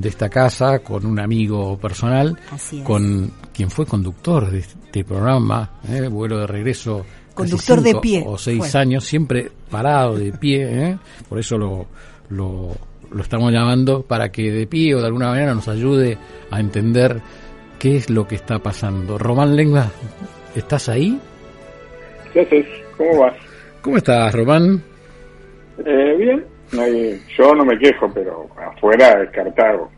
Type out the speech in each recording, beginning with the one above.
de esta casa, con un amigo personal, con quien fue conductor de este programa, ¿eh? vuelo de regreso. Conductor de cinco pie O seis fue. años, siempre parado de pie, ¿eh? por eso lo, lo, lo estamos llamando, para que de pie o de alguna manera nos ayude a entender qué es lo que está pasando. Román Lengua, ¿estás ahí? ¿Qué haces? ¿Cómo vas? ¿Cómo estás, Román? Eh, bien. No hay- yo no me quejo, pero afuera es Cartago.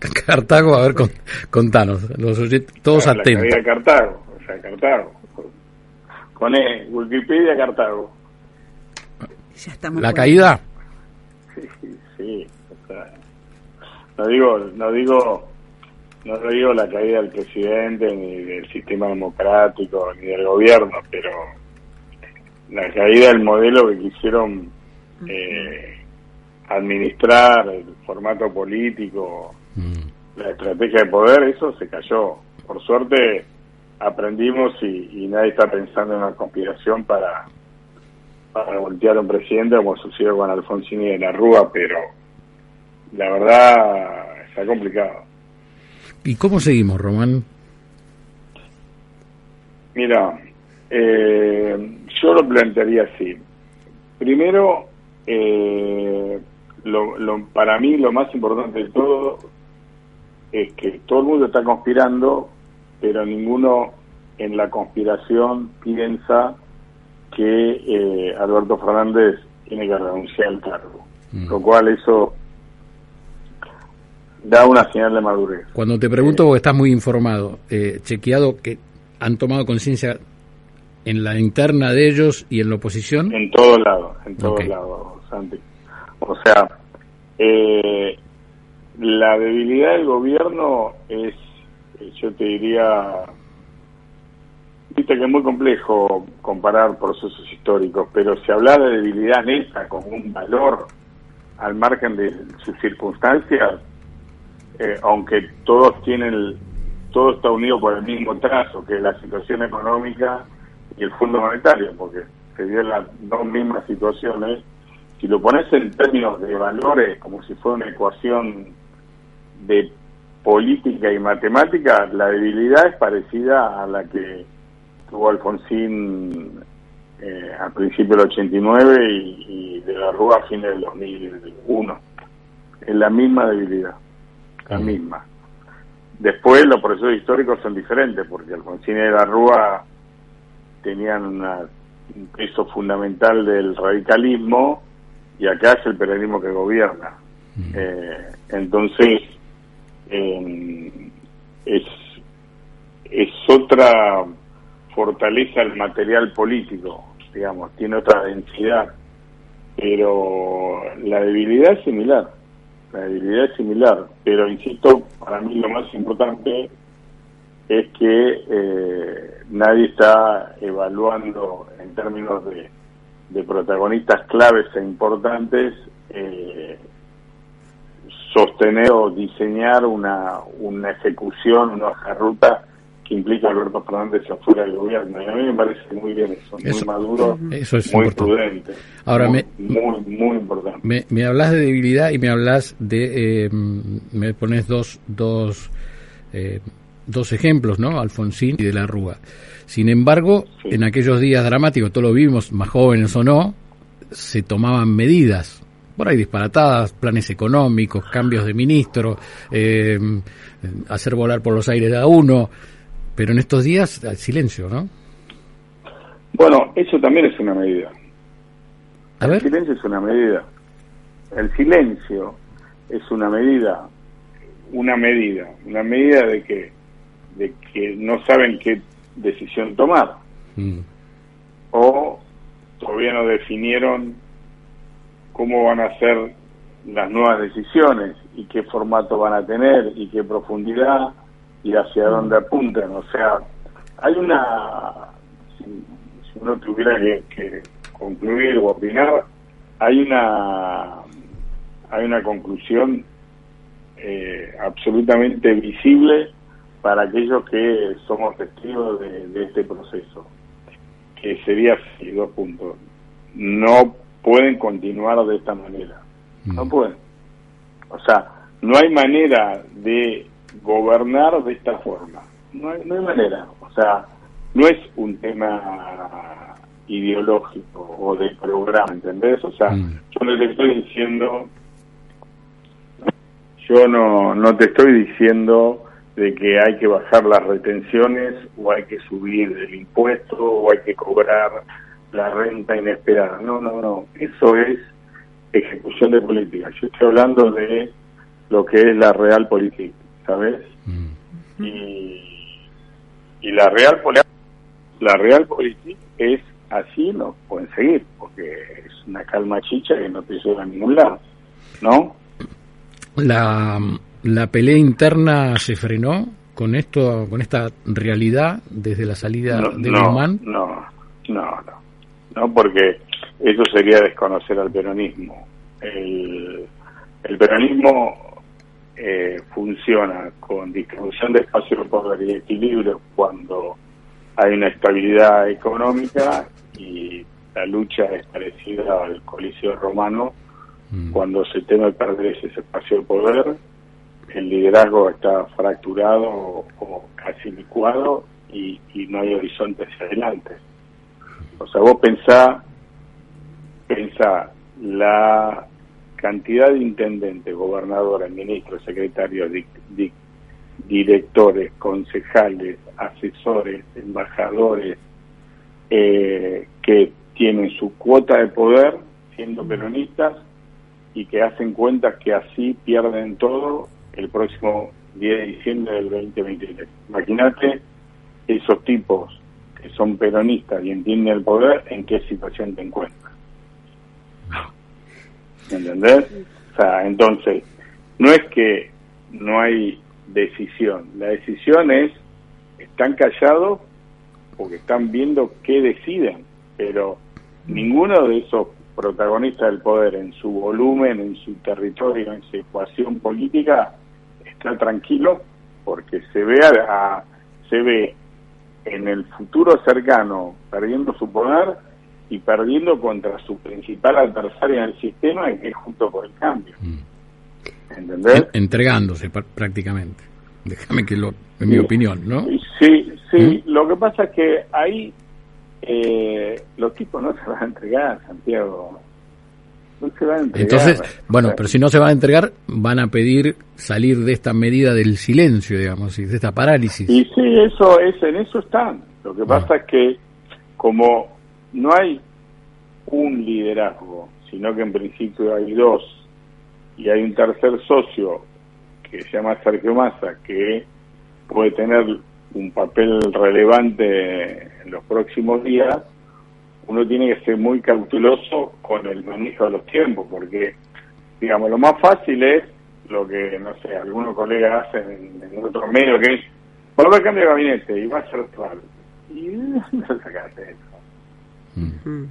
Cartago, a ver, con- contanos, los todos la atentos. caída de Cartago. O sea, Cartago. Pone Wikipedia Cartago. Ya estamos La caída, Sí, sí, sí. O sea, no digo, no digo, no lo digo la caída del presidente, ni del sistema democrático, ni del gobierno, pero la caída del modelo que quisieron eh, administrar, el formato político, Mm. la estrategia de poder, eso se cayó. Por suerte aprendimos y, y nadie está pensando en una conspiración para, para voltear a un presidente como sucedió con Alfonsín y de la Rúa, pero la verdad está complicado. ¿Y cómo seguimos, Román? Mira, eh, yo lo plantearía así. Primero, eh, lo, lo- para mí lo más importante de todo es que todo el mundo está conspirando, pero ninguno en la conspiración piensa que eh, Alberto Fernández tiene que renunciar al cargo. Mm. Lo cual eso da una señal de madurez. Cuando te pregunto, porque estás muy informado, eh, chequeado que han tomado conciencia en la interna de ellos y en la oposición. En todos lados, en todos lados, Santi. O sea, eh, la debilidad del gobierno es, yo te diría, viste que es muy complejo comparar procesos históricos, pero si habla de debilidad neta como un valor al margen de sus circunstancias, eh, aunque todos tienen, todo está unido por el mismo trazo, que la situación económica y el Fondo Monetario, porque se dio las dos mismas situaciones. Si lo pones en términos de valores, como si fuera una ecuación de política y matemática, la debilidad es parecida a la que tuvo Alfonsín eh, al principio del 89 y, y de la Rúa a fines del 2001. Es la misma debilidad, la misma. Después los procesos históricos son diferentes, porque Alfonsín y de la Rúa tenían una- un peso fundamental del radicalismo y acá es el peronismo que gobierna. Eh, entonces, eh, es, es otra fortaleza el material político, digamos, tiene otra densidad, pero la debilidad es similar, la debilidad es similar, pero insisto, para mí lo más importante es que eh, nadie está evaluando en términos de, de protagonistas claves e importantes eh, sostener o diseñar una, una ejecución, una hoja de ruta que implica a Alberto Fernández afuera del gobierno. Y a mí me parece muy bien eso, muy Eso- maduro, eso es muy importante. prudente. Ahora muy, me- muy, muy importante. Me, me hablas de debilidad y me hablas de. eh, me pones dos, dos, eh, dos ejemplos, ¿no? Alfonsín y de la Rúa. Sin embargo, Sí. en aquellos días dramáticos, todos lo vimos, más jóvenes o no, se tomaban medidas. Por ahí disparatadas, planes económicos, cambios de ministro, eh, hacer volar por los aires a uno. Pero en estos días, al silencio, ¿no? Bueno, eso también es una medida. A El silencio es una medida. El silencio es una medida, una medida, una medida de que, de que no saben qué decisión tomar. Mm, o todavía no definieron cómo van a hacer las nuevas decisiones y qué formato van a tener y qué profundidad y hacia dónde apuntan. O sea, hay una, si, si uno tuviera que, que concluir o opinar, hay una hay una conclusión eh, absolutamente visible para aquellos que somos testigos de, de este proceso, que sería así, dos puntos. No pueden continuar de esta manera, no Mm. pueden. O sea, no hay manera de gobernar de esta forma, no hay, no hay manera. O sea, no es un tema ideológico o de programa, ¿entendés? O sea, Mm. yo no te estoy diciendo yo no, no te estoy diciendo de que hay que bajar las retenciones o hay que subir el impuesto o hay que cobrar la renta inesperada. No, no, no. Eso es ejecución de política. Yo estoy hablando de lo que es la real política, ¿sabes? Mm. Y, y la real política la real política es así no pueden seguir porque es una calma chicha que no te lleva a ningún lado ¿no? La, la pelea interna se frenó con esto, con esta realidad desde la salida no, de no, Guzmán. no, no, no, no, porque eso sería desconocer al peronismo. El, el peronismo eh, funciona con distribución de espacio de poder y equilibrio cuando hay una estabilidad económica y la lucha es parecida al coliseo romano Mm. cuando se teme perder ese espacio de poder, el liderazgo está fracturado o, casi licuado y, y no hay horizonte hacia adelante. O sea, vos pensá, pensá la cantidad de intendentes, gobernadores, ministros, secretarios, di- di- directores, concejales, asesores, embajadores, eh, que tienen su cuota de poder siendo peronistas y que hacen cuentas que así pierden todo el próximo 10 de diciembre del 2023. Imagínate esos tipos que son peronistas y entienden el poder, en qué situación te encuentras. ¿Entendés? O sea, entonces, no es que no hay decisión, la decisión es, están callados porque están viendo qué deciden, pero ninguno de esos protagonistas del poder en su volumen, en su territorio, en su ecuación política, está tranquilo porque se ve a- a- se ve en el futuro cercano perdiendo su poder y perdiendo contra su principal adversario en el sistema que es junto por el cambio Mm. ¿entendés? En- entregándose pr- prácticamente. Déjame que lo, en mi opinión, ¿no? Sí, sí, ¿Mm? lo que pasa es que ahí eh, los tipos no se van a entregar, Santiago. No se van a entregar. Entonces, bueno, pero si no se van a entregar, van a pedir salir de esta medida del silencio, digamos, de esta parálisis. Y sí, eso es, en eso están. Lo que Ah. pasa es que como no hay un liderazgo, sino que en principio hay dos, y hay un tercer socio que se llama Sergio Massa, que puede tener un papel relevante en los próximos días, uno tiene que ser muy cauteloso con el manejo de los tiempos, porque, digamos, lo más fácil es lo que, no sé, algunos colegas hacen en, en otros medios, que es, volver a cambio de gabinete y va a ser actual. ¿Y dónde sacaste eso? Mm.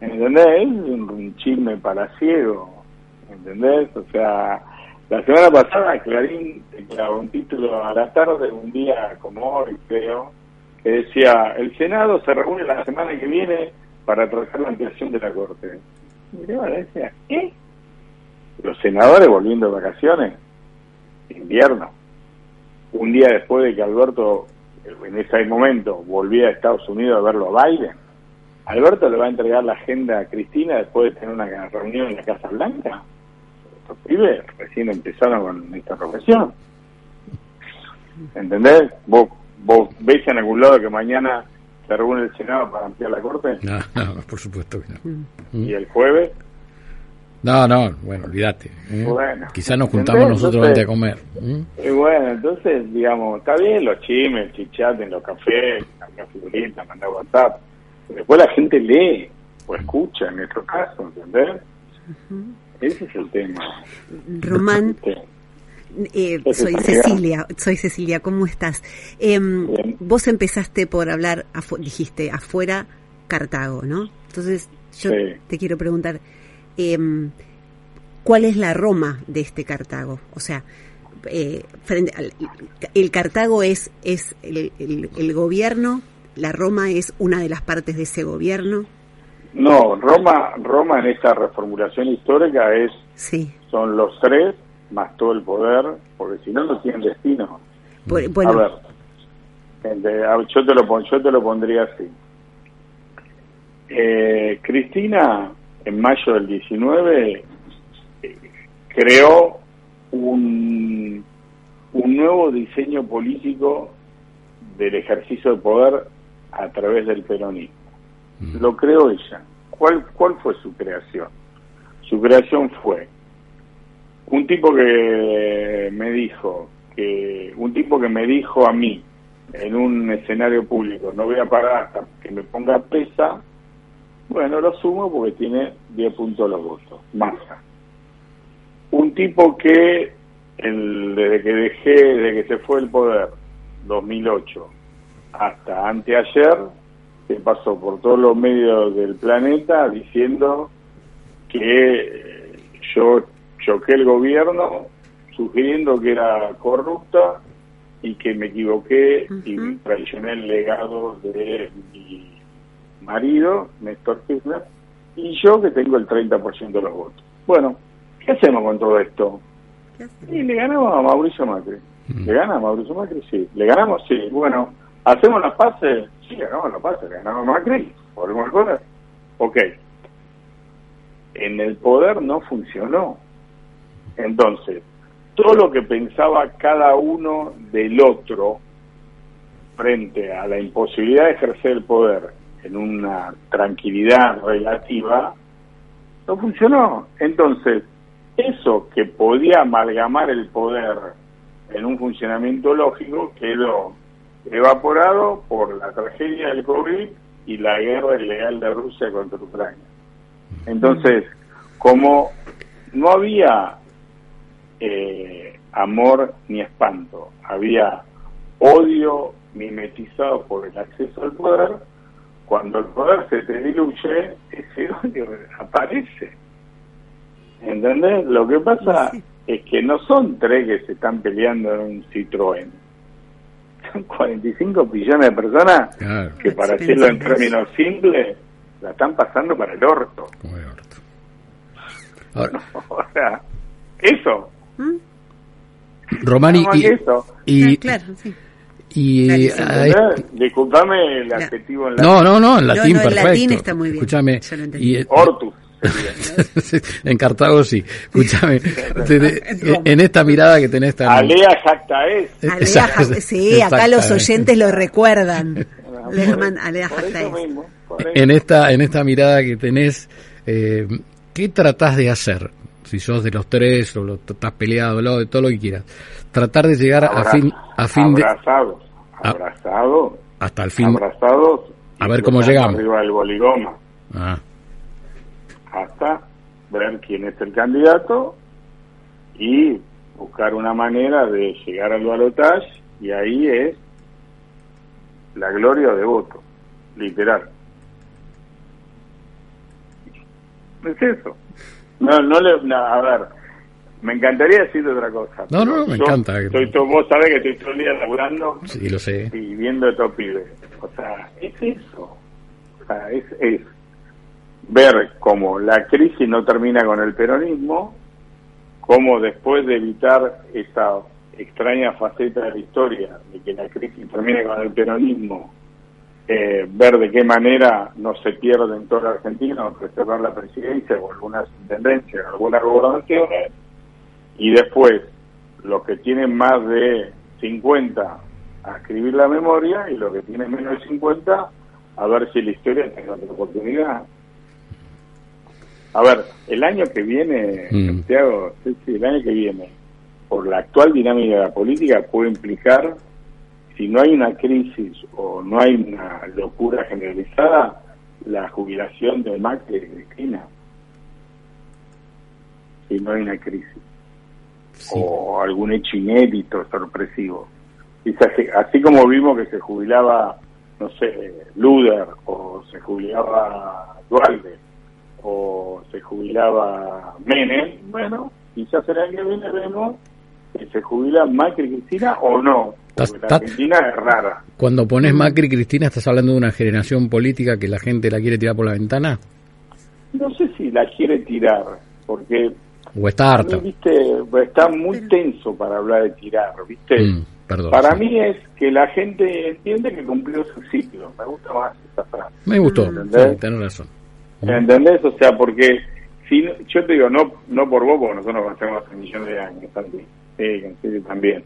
¿Entendés? Es un, chisme palaciego, ¿entendés? O sea, la semana pasada Clarín declaró un título a la tarde, un día como hoy, creo, que decía, el Senado se reúne la semana que viene para tratar la ampliación de la Corte. Decía, ¿qué? Los senadores volviendo de vacaciones, invierno, un día después de que Alberto, en ese momento, volvía a Estados Unidos a verlo a Biden, Alberto le va a entregar la agenda a Cristina después de tener una reunión en la Casa Blanca. Estos pibes recién empezaron con esta profesión. ¿Entendés? ¿Vos, ¿Vos ves en algún lado que mañana se reúne el Senado para ampliar la Corte? No, no, por supuesto que no. Mm. ¿Y el jueves? No, no, bueno, olvídate. ¿eh? Bueno. Quizás nos juntamos ¿Entendés? nosotros Entonces- antes a comer. ¿eh? Y bueno, entonces, digamos, está bien los chimes, el chichat en los cafés, mandar figuritas, mandar WhatsApp. Después la gente lee o escucha, en nuestro caso, ¿entendés? Ese es el tema. Román, Sí. Eh, soy Cecilia, soy Cecilia, ¿cómo estás? Em, vos empezaste por hablar, afu- dijiste, afuera Cartago, ¿no? Entonces, yo Sí. te quiero preguntar, em, ¿cuál es la Roma de este Cartago? O sea, eh, frente al- el Cartago es, es el, el- el gobierno, la Roma es una de las partes de ese gobierno, No, Roma, Roma en esta reformulación histórica es sí. son los tres más todo el poder, porque si no no tienen destino. Bueno, A ver, yo te lo yo te lo pondría así. Eh, Cristina en mayo del 19 eh, creó un un nuevo diseño político del ejercicio de poder a través del peronismo. Lo creó ella. ¿Cuál cuál fue su creación? Su creación fue un tipo que me dijo que un tipo que me dijo a mí en un escenario público no voy a parar hasta que me ponga presa bueno lo sumo porque tiene 10 puntos los votos masa. Un tipo que el- desde que dejé desde que se fue el poder 2008 hasta anteayer que pasó por todos los medios del planeta diciendo que eh, yo choqué el gobierno sugiriendo que era corrupta y que me equivoqué y traicioné el legado de mi marido, Néstor Kirchner, y yo que tengo el 30% de los votos. Bueno, ¿qué hacemos con todo esto? Y le ganamos a Mauricio Macri. Mm. ¿Le gana a Mauricio Macri? Sí. ¿Le ganamos? Sí. Bueno, ¿hacemos las pases? Sí, ganamos las pases. ¿Le ganamos a Macri? ¿Volvemos al poder? Ok. En el poder no funcionó. Entonces, todo lo que pensaba cada uno del otro frente a la imposibilidad de ejercer el poder en una tranquilidad relativa, no funcionó. Entonces, eso que podía amalgamar el poder en un funcionamiento lógico quedó evaporado por la tragedia del COVID y la guerra ilegal de Rusia contra Ucrania. Entonces, como no había eh, amor ni espanto, había odio mimetizado por el acceso al poder, cuando el poder se te diluye, ese odio aparece. ¿Entendés? Lo que pasa Sí. es que no son tres que se están peleando en un Citroën. Son 45 billones de personas Claro, que, para decirlo en términos simples, la están pasando para el orto. como el orto. Ahora, O sea, eso. ¿Mm? Román, y, y, Ah, claro, sí. y a ¿Entendés? Disculpame el adjetivo en este- no, no, no, en latín no, en perfecto. latín está muy bien. Escúchame. Y, eh, Ortus. sería. en Cartago sí. Escúchame. te- en esta mirada que tenés tan Alea jacta es. Alea sí, acá los oyentes lo recuerdan. Lehmann, Alea Por mismo, por en esta en esta mirada que tenés eh, ¿qué tratás de hacer? Si sos de los tres o lo, estás peleado, lo, de todo lo que quieras. Tratar de llegar a fin a fin de abrazados, Ah. abrazados, hasta el fin. abrazados. A ver cómo llegamos. Arriba del boligoma, Ah, hasta ver quién es el candidato y buscar una manera de llegar al balotaje y ahí es la gloria de voto, literal. Es eso. No, no le, no, a ver, me encantaría decirte otra cosa. No, no, me yo encanta. Estoy, todo- vos sabés que estoy todo el día laburando sí, lo sé. y viendo estos pibes. O sea, es eso. O sea, es, es ver cómo la crisis no termina con el peronismo, cómo después de evitar esa extraña faceta de la historia de que la crisis termine con el peronismo, eh, ver de qué manera no se pierde en toda la Argentina reservar la presidencia o algunas intendencias, algunas gobernaciones, y después los que tienen más de 50 a escribir la memoria y los que tienen menos de 50 a ver si la historia tiene otra oportunidad. A ver, el año que viene, Mm. Santiago, sí, sí, el año que viene, por la actual dinámica de la política, puede implicar, si no hay una crisis o no hay una locura generalizada, la jubilación de Macri y de Cristina. no hay una crisis o algún hecho inédito, sorpresivo. Quizás que- así como vimos que se jubilaba, no sé, Luder, o se jubilaba Dualde, o se jubilaba Menem, bueno, quizás el año que viene vemos que se jubila Macri y Cristina o no, Porque la Argentina es rara. Cuando pones Macri y Cristina, ¿estás hablando de una generación política que la gente la quiere tirar por la ventana? No sé si la quiere tirar, porque ¿O está harta? mí, viste, está muy tenso para hablar de tirar, viste. Mm, perdón. Para sí. mí es que la gente entiende que cumplió su ciclo. Me gusta más esa frase. Me gustó, sí, tenés razón. ¿Entendés? O sea, porque si yo te digo, no no por vos, porque nosotros nos conocemos hace millones de años, Santi. Sí, sí, también.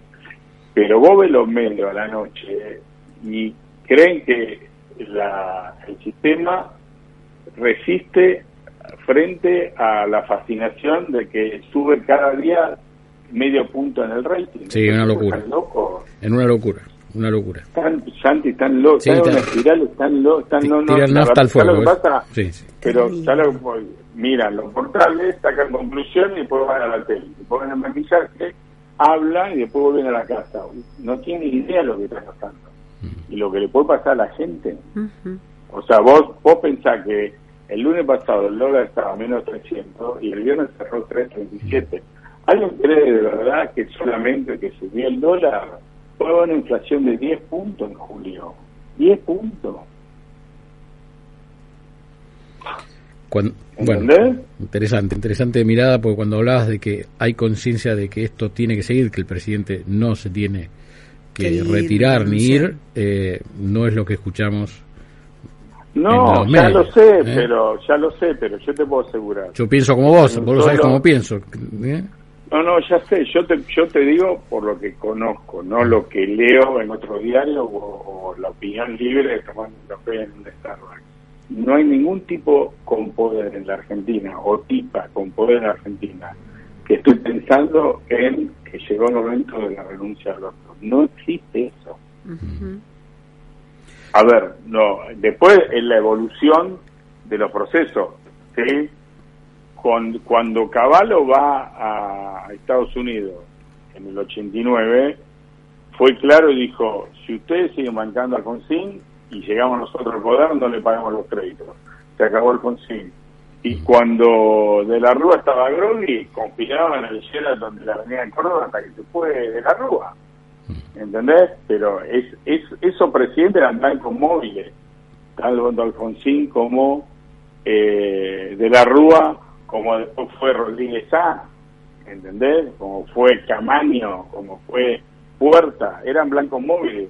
Pero vos ves los medios a la noche eh, y creen que la, el sistema resiste frente a la fascinación de que sube cada día medio punto en el rating. Sí, una locura. Están locos. En una locura, una locura. Están, Santi, están locos. Sí, están en está- una espiral, están locos. Están, Ti- no, no, tiran la nafta al verdad, ¿sabes fuego. pasa? Sí, sí. Pero Terrible. ¿sabes lo que- miran los portales, sacan conclusiones y después van a la tele. Ponen a maquillarse, hablan y después vuelven a la casa. No tienen idea de lo que está pasando. Y lo que le puede pasar a la gente. O sea, vos, vos pensás que el lunes pasado el dólar estaba a menos 300 y el viernes cerró 337. ¿Alguien cree de verdad que solamente que subió el dólar fue una inflación de 10 puntos en julio? 10 puntos. Bueno, interesante, interesante mirada, porque cuando hablabas de que hay conciencia de que esto tiene que seguir, que el presidente no se tiene que Que ir, retirar ni ir, eh, no es lo que escuchamos. No, ya medios, lo sé, ¿eh? pero ya lo sé, pero yo te puedo asegurar. Yo pienso como vos, vos lo sabés como pienso. ¿eh? No, no, ya sé, yo te, yo te digo por lo que conozco, no lo que leo en otro diario o, o la opinión libre de tomar un café en un Starbucks. No hay ningún tipo con poder en la Argentina o tipa con poder en la Argentina que estoy pensando en que llegó el momento de la renuncia al otro. No existe eso. A ver, no, después en la evolución de los procesos, ¿sí? Con- cuando Cavallo va a Estados Unidos en el 89, fue claro y dijo, si ustedes siguen bancando al Consin y llegamos nosotros al poder, no le pagamos los créditos. Se acabó el Consin. Y cuando De la Rúa estaba Grogui, conspiraban en el Sheraton de la Avenida de Córdoba hasta que se fue De la Rúa. ¿Entendés? Pero es, es, esos presidentes eran blancos móviles, tanto Alfonsín como eh, De la Rúa, como después fue Rodríguez A, ¿entendés? Como fue Camaño, como fue Puerta, eran blancos móviles.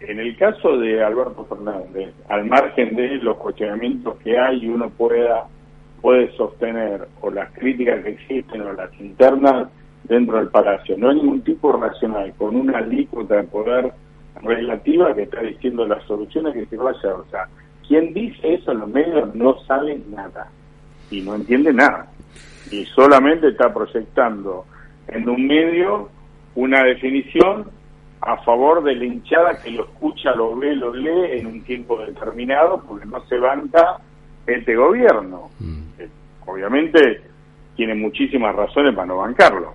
En el caso de Alberto Fernández, al margen de los cuestionamientos que hay uno pueda puede sostener o las críticas que existen o las internas dentro del Palacio. No hay ningún tipo racional con una alícuota de poder relativa que está diciendo las soluciones que se vaya. O sea, quien dice eso en los medios no sabe nada y no entiende nada. Y solamente está proyectando en un medio una definición a favor de la hinchada que lo escucha, lo ve, lo lee en un tiempo determinado porque no se banca este gobierno. Mm. Eh, Obviamente tiene muchísimas razones para no bancarlo.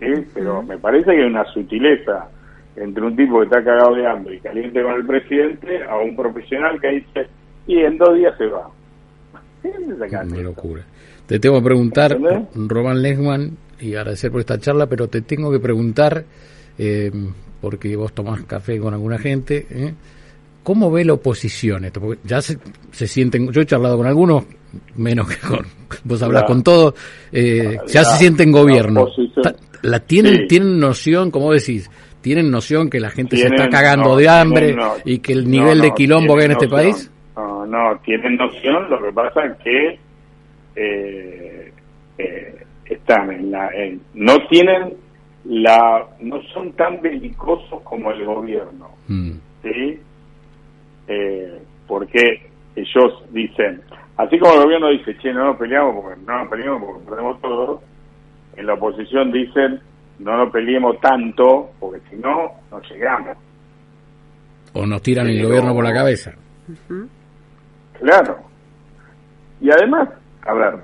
¿sí? Pero me parece que hay una sutileza entre un tipo que está cagado de hambre y caliente con el presidente a un profesional que dice, y en dos días se va. ¿Sí? ¿Dónde sacaste Una locura. Te tengo que preguntar, ¿Entendés? Román Lesman, y agradecer por esta charla, pero te tengo que preguntar, eh, porque vos tomás café con alguna gente, ¿eh? ¿cómo ve la oposición esto? Porque ya se, se sienten, yo he charlado con algunos, menos que con, vos hablás La- con todos, eh, ya se sienten gobierno. La tienen, Sí. tienen noción, como decís, tienen noción que la gente se está cagando no, de hambre tienen no- y que el no, nivel de quilombo que hay en este país. No, no, tienen noción, lo que pasa es que eh, eh, están en la... en- no tienen la... no son tan belicosos como el gobierno, Mm. ¿sí? Eh, porque ellos dicen, así como el gobierno dice, che, no nos peleamos porque no nos peleamos porque perdemos todo, en la oposición dicen, no nos peleemos tanto porque si no, no llegamos. O nos tiran el gobierno por la cabeza. Claro. Y además, a ver,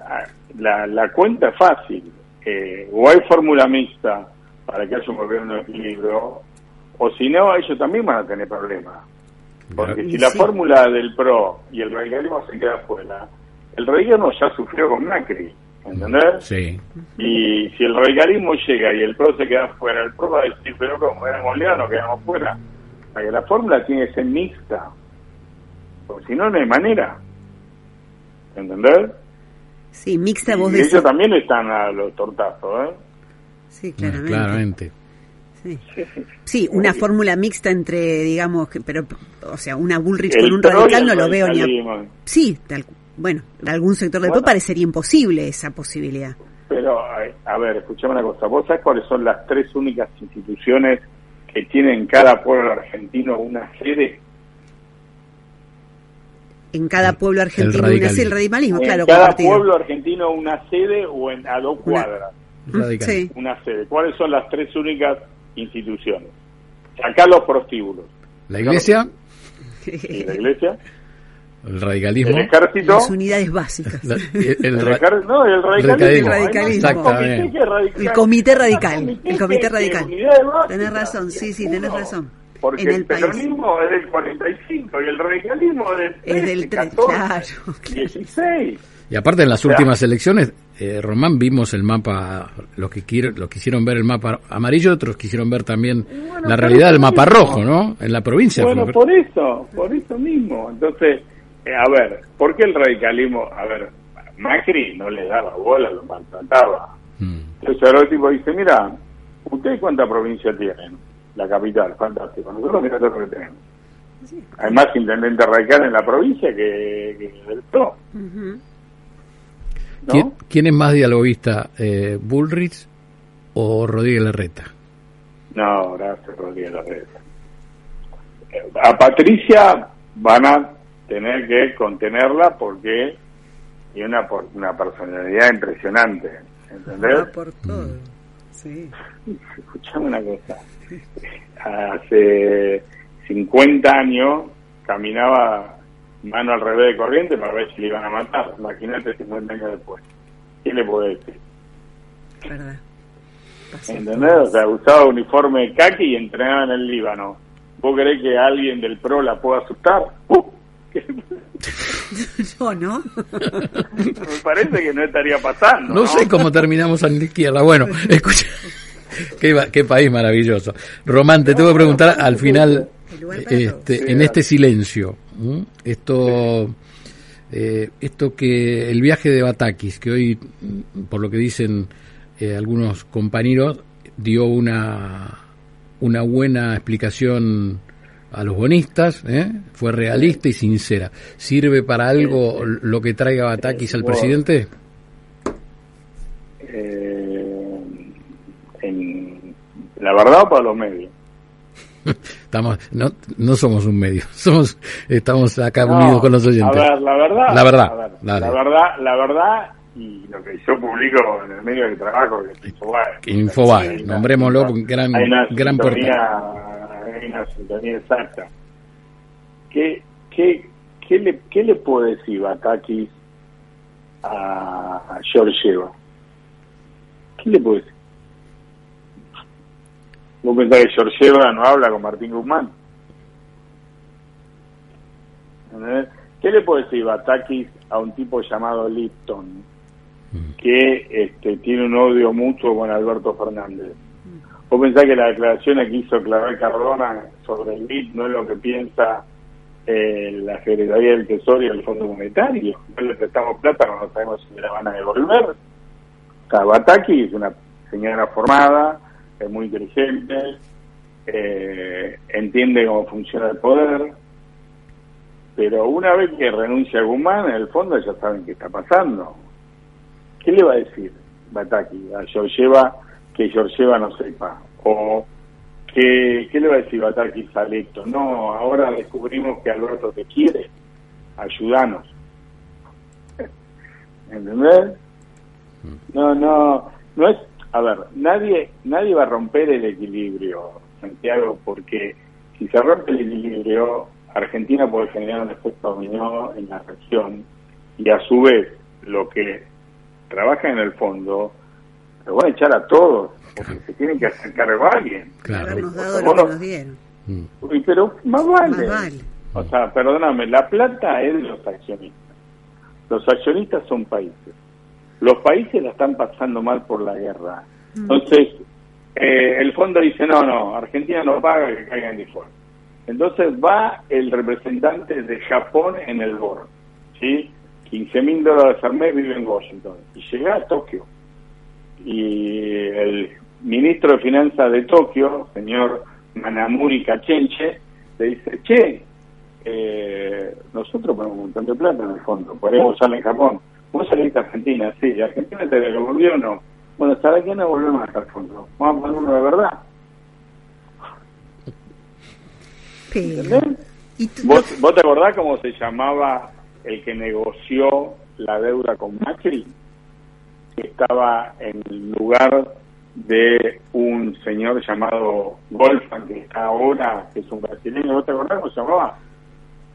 a- la, la cuenta es fácil. Eh, o hay fórmula mixta para que haya un gobierno de equilibrio, o si no, ellos también van a tener problemas. Porque si la fórmula del PRO y el radicalismo se queda fuera, el radicalismo ya sufrió con Macri, ¿entendés? Sí. Y si el radicalismo llega y el PRO se queda fuera, el PRO va a decir, pero como éramos leanos, quedamos fuera. O sea, que la fórmula tiene que ser mixta. Porque si no, no hay manera. ¿Entendés? Sí, mixta y decís. ellos también están a los tortazos, ¿eh? Sí, claramente. Claramente. Sí. Sí, una fórmula mixta entre, digamos, que, pero, o sea, una Bullrich El con un radical no lo veo ni a... Sí, tal, bueno, de algún sector del Bueno. PRO parecería imposible esa posibilidad. Pero, a ver, escuchame una cosa. ¿Vos sabés cuáles son las tres únicas instituciones que tienen en cada pueblo argentino una sede? En cada pueblo argentino una sí, el radicalismo, en claro, cada compartido. pueblo argentino una sede o en, a dos Una- cuadras Radical. Sí. una sede. ¿Cuáles son las tres únicas instituciones? Sacar los prostíbulos. La iglesia, ¿Y la iglesia? el radicalismo. El ejército. Las unidades básicas. la- el, El ra- ejer- no, el radicalismo. Radicalismo. Exactamente. El comité radical, el comité radical. Tenés razón, sí, sí, tenés Uno, razón. Porque En el, el país. peronismo es del 45 y el radicalismo es del 13, Es del tre- 14, claro, claro. 16. Y aparte en las últimas elecciones, eh, Román, vimos el mapa, los que quiero, los quisieron ver el mapa amarillo, otros quisieron ver también bueno, la realidad del mapa mismo. rojo, ¿no? En la provincia. Bueno, por eso, por eso mismo. Entonces, eh, a ver, ¿por qué el radicalismo? A ver, Macri no le daba bola, lo maltrataba. Mm. Entonces ahora el tipo dice, mira, ¿ustedes cuánta provincia tienen? La capital, fantástico. Nosotros mira todo lo que tenemos. Hay más intendentes radicales en la provincia que, que del PRO, Ujú. ¿no? ¿Quién, quién es más dialoguista, eh, Bullrich o Rodríguez Larreta? No, gracias, Rodríguez Larreta. Eh, A Patricia van a tener que contenerla porque tiene una, por- una personalidad impresionante, ¿entendés? Va por todo. Sí. Escuchame una cosa. Hace 50 años caminaba mano al revés de corriente para ver si le iban a matar. Imagínate 50 años después. ¿Qué le puedo decir? Verdad. ¿Entendés? O sea, usaba uniforme de kaki y entrenaba en el Líbano. ¿Vos creés que alguien del PRO la pueda asustar? Uh, ¿no? me parece que no estaría pasando. No, sé cómo terminamos en la izquierda. Bueno, escucha. Qué, qué país maravilloso. Román, te tengo que preguntar al final, para este, en este silencio, ¿m? esto, eh, esto que el viaje de Batakis, que hoy, por lo que dicen eh, algunos compañeros, dio una, una buena explicación a los bonistas, ¿eh? fue realista y sincera. ¿Sirve para algo lo que traiga Batakis al presidente? Eh, en, la verdad o para los medios. Estamos, no, no somos un medio, somos, estamos acá No, unidos con los oyentes. A ver, la verdad. La verdad, ver, la verdad, la verdad, y lo que yo publico en el medio de trabajo, que es Infobae. Infobae, nombrémoslo, porque gran- hay una gran sintonía, hay una sintonía exacta. ¿Qué, qué, qué, le, ¿Qué le puede decir Batakis a, Georgieva? ¿Qué le puede decir? ¿Vos pensás que Georgieva no habla con Martín Guzmán? ¿Entendés? ¿Qué le puede decir Batakis a un tipo llamado Lipton que este, tiene un odio mutuo con Alberto Fernández? ¿Vos pensás que la declaración que hizo Clavel Cardona sobre el LIT no es lo que piensa eh, la Secretaría del Tesoro y el Fondo Monetario? No le prestamos plata, no sabemos si la van a devolver. O sea, Bataki es una señora formada, es muy inteligente, eh, entiende cómo funciona el poder, pero una vez que renuncia a Guzmán, en el fondo ya saben qué está pasando. ¿Qué le va a decir Bataki a Georgieva que Georgieva no sepa? ¿O qué, qué le va a decir Bataki a Lecto? No, ahora descubrimos que Alberto te quiere, ayúdanos. ¿Entendés? No, no, no es, a ver, nadie, nadie va a romper el equilibrio, Santiago, porque si se rompe el equilibrio, Argentina puede generar un efecto dominó en la región y a su vez lo que trabajan en el fondo, lo van a echar a todos, porque se tienen que hacer cargo a alguien. Claro. Habernos dado Bueno. lo que nos dieron. Mm. Uy, pero más vale. Más vale. O sea, perdóname, la plata es de los accionistas. Los accionistas son países. Los países la están pasando mal por la guerra. Entonces, eh, el fondo dice, no, no, Argentina no paga que caiga en default. Entonces va el representante de Japón en el board, ¿sí? 15 mil dólares al mes vive en Washington. Y llega a Tokio. Y el ministro de Finanzas de Tokio, señor Manamuri Kachenche, le dice, che, eh, nosotros ponemos un montón de plata en el fondo, podemos usarla en Japón. Vos saliste a Argentina, sí, Argentina te devolvió o no. Bueno, ¿sabes qué? No volvemos a estar fondo. Vamos a poner uno de verdad. ¿Entendés? y tú- ¿Vos, ¿Vos te acordás cómo se llamaba el que negoció la deuda con Macri? Que estaba en lugar de un señor llamado Wolfgang, que está ahora, que es un brasileño. ¿Vos te acordás cómo se llamaba?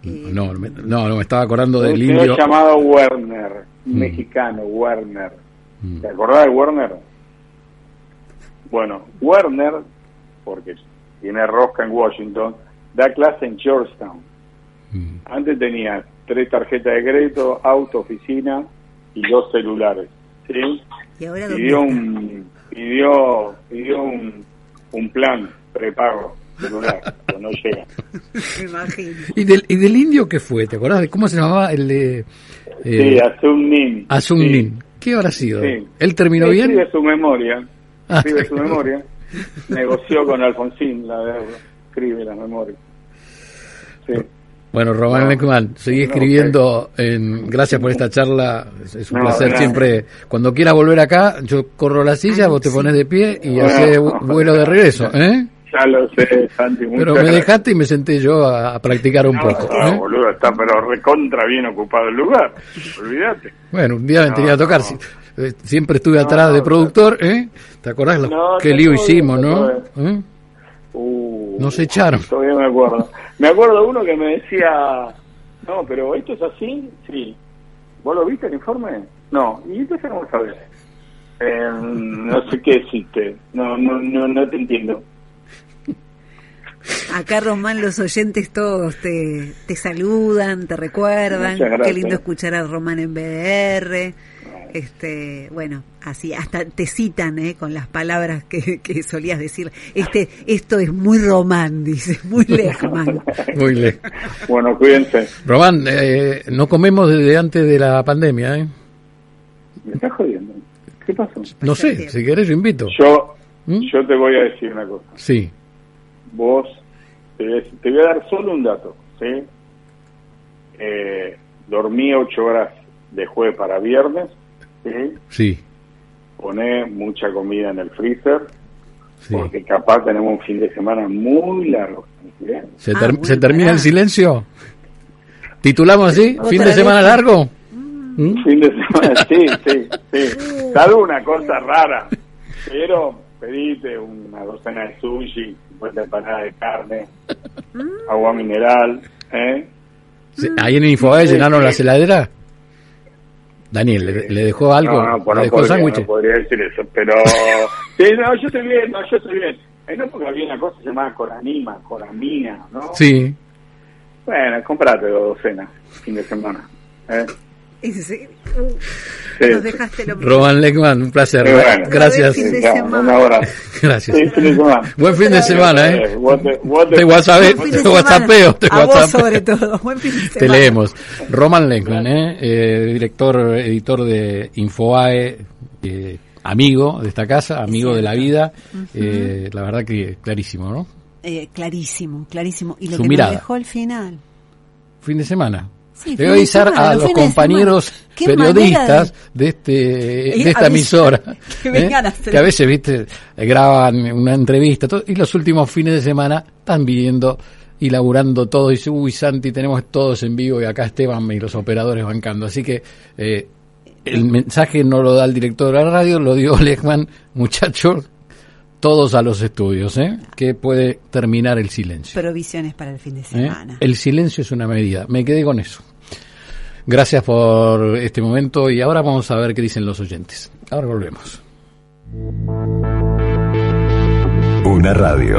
Eh, No, no, me- no, no, me estaba acordando del indio. llamado Werner, Mm. mexicano, Werner. Mm. ¿Te acordás de Werner? Bueno, Werner, porque tiene rosca en Washington, da clase en Georgetown. Mm. Antes tenía tres tarjetas de crédito, auto, oficina y dos celulares. ¿sí? ¿Y ahora Pidió un, pidió, pidió un, un plan prepago celular, no llega. Me imagino. ¿Y del, ¿Y del indio qué fue? ¿Te acordás de cómo se llamaba el de Sí, eh, Nin. Sí, Nin? ¿Qué habrá sido? sí. ¿Él terminó Sí, bien? Escribe su memoria. Ah, Escribe su memoria. Negoció con Alfonsín la deuda. Escribe la memoria. Sí. Bueno, Román No. Leckman, seguí No, escribiendo. En, gracias por esta charla. Es, es un No, placer siempre. Cuando quieras volver acá, yo corro la silla, vos te pones de pie y Bueno. haces vu- vuelo de regreso. ¿eh? Ya lo sé, Santi. Pero me gracias. dejaste y me senté yo a, a practicar un No, poco. no, ¿eh? boludo, está pero recontra bien ocupado el lugar. Olvídate. Bueno, un día me No, tenía que tocar. no. Eh, Siempre estuve No, atrás de no, productor, ¿eh? ¿Te acordás lo- No, qué no, lío hicimos, no? ¿Eh? Uh, Nos echaron. Todavía me acuerdo. Me acuerdo uno que me decía, no, pero esto es así, sí. ¿Vos lo viste el informe? No. ¿Y entonces cómo sabes? Eh, no sé qué decirte. No, no, no, no te entiendo. Acá, Román, los oyentes todos te, te saludan, te recuerdan. Qué lindo escuchar a Román en BDR. Este, bueno, así, hasta te citan ¿eh? con las palabras que, que solías decir. Este, esto es muy Román, dice, muy Lejman. Muy le- Bueno, cuídense. Román, eh, no comemos desde antes de la pandemia, ¿eh? Me estás jodiendo. ¿Qué pasó? No sé, si querés yo invito. Yo, ¿Mm? yo te voy a decir una cosa. Sí, Vos, te, voy a decir- te voy a dar solo un dato, ¿sí? Eh, dormí ocho horas de jueves para viernes, ¿sí? sí, Poné mucha comida en el freezer, sí. porque capaz tenemos un fin de semana muy largo. ¿sí? ¿Se, Ah, ter- ¿se termina el silencio? ¿Titulamos así? Otra ¿Fin de semana largo? ¿Mm? Fin de semana, sí, sí, sí. Salvo una cosa rara, pero pedite una docena de sushi, 50 empanadas de carne, agua mineral, ¿eh? Sí, ¿Ahí en Infobae Sí, llenaron las heladeras? Daniel, ¿le, le dejó algo? No, no, pues ¿Le no dejó podría, sándwiches? no podría decir eso, pero... Sí, no, yo estoy bien, no, yo estoy bien. En época había una cosa llamada coranima, coramina, ¿no? Sí, Bueno, comprate dos docenas, fin de semana. ¿eh? ¿En serio? Sí. Nos dejaste lo Roman Leckman, un placer. Bueno. Gracias. Una hora. Gracias. Sí, fin de semana. Buen fin de semana, ¿eh? Te WhatsApp, Buen fin de te semana. WhatsAppeo, te A vos WhatsAppeo. sobre todo. Buen fin de Te semana. leemos. Roman Leckman, ¿eh? Eh, director, editor de Infobae, eh, amigo de esta casa, amigo de la vida. Eh, la verdad que clarísimo, ¿no? Eh, clarísimo, clarísimo. Y lo Su que mirada. nos dejó al final. Fin de semana. Sí, Le fin voy a de avisar a los los fines de compañeros periodistas de este de esta emisora que ¿eh? que a veces viste graban una entrevista todo, y los últimos fines de semana están viendo y laburando todo y dice uy Santi tenemos todos en vivo y acá Esteban y los operadores bancando así que eh, el mensaje no lo da el director de la radio lo dio Lechman muchachos todos a los estudios ¿eh? que puede terminar el silencio Provisiones para el fin de ¿eh? semana. El silencio es una medida. Me quedé con eso. Gracias por este momento y ahora vamos a ver qué dicen los oyentes. Ahora volvemos. Una radio.